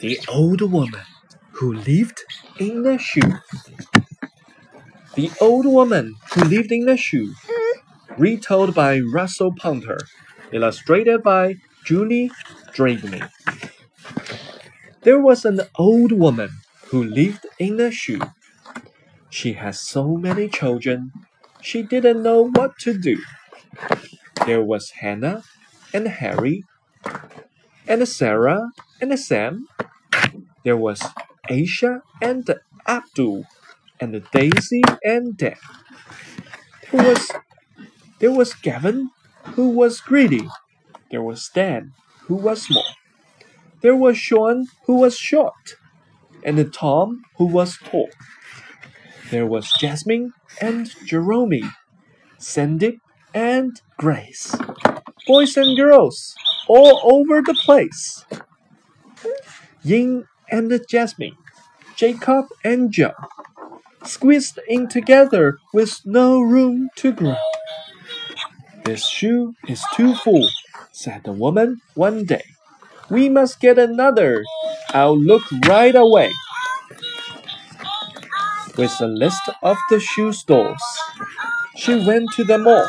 The old woman who lived in the shoe. The old woman who lived in the shoe. Retold by Russell Punter. Illustrated by Julie Dragney. There was an old woman who lived in a shoe. She had so many children, she didn't know what to do. There was Hannah and Harry and Sarah and Sam. There was Aisha and Abdul and Daisy and Dan. There was there was Gavin who was greedy. There was Dan who was small. There was Sean who was short. And Tom who was tall. There was Jasmine and Jerome. Sandy and Grace. Boys and girls all over the place. Yin and Jasmine, Jacob and Joe, squeezed in together with no room to grow. This shoe is too full, said the woman one day. We must get another. I'll look right away. With a list of the shoe stores, she went to them all.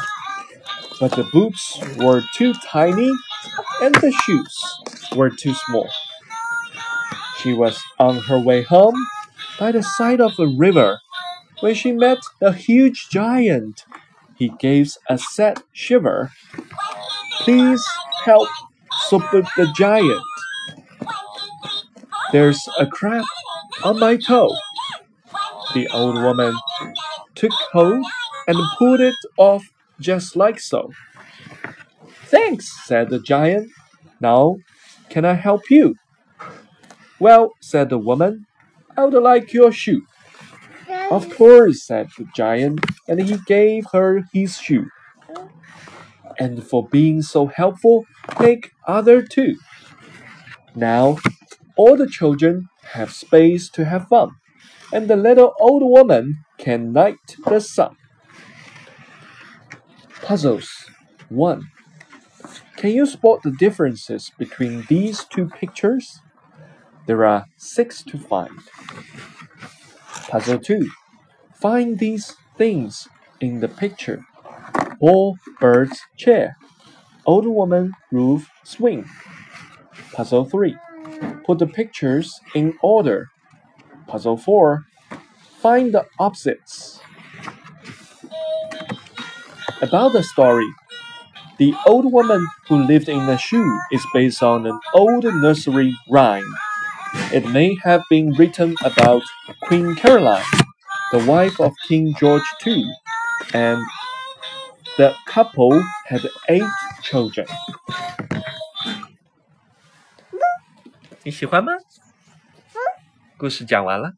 But the boots were too tiny and the shoes were too small. She was on her way home by the side of a river when she met a huge giant. He gave a sad shiver. Please help, sobbed the giant. There's a crab on my toe. The old woman took hold and pulled it off just like so. Thanks, said the giant. Now, can I help you? Well, said the woman, I would like your shoe. Of course, said the giant, and he gave her his shoe. And for being so helpful, take other two. Now, all the children have space to have fun, and the little old woman can light the sun. Puzzles 1. Can you spot the differences between these two pictures? There are six to find. Puzzle 2. Find these things in the picture. Ball, birds, chair. Old woman, roof, swing. Puzzle 3. Put the pictures in order. Puzzle 4. Find the opposites. About the story. The Old Woman Who Lived in a Shoe is based on an old nursery rhyme. It may have been written about Queen Caroline, the wife of King George II, and the couple had eight children. 你喜欢吗？故事讲完了。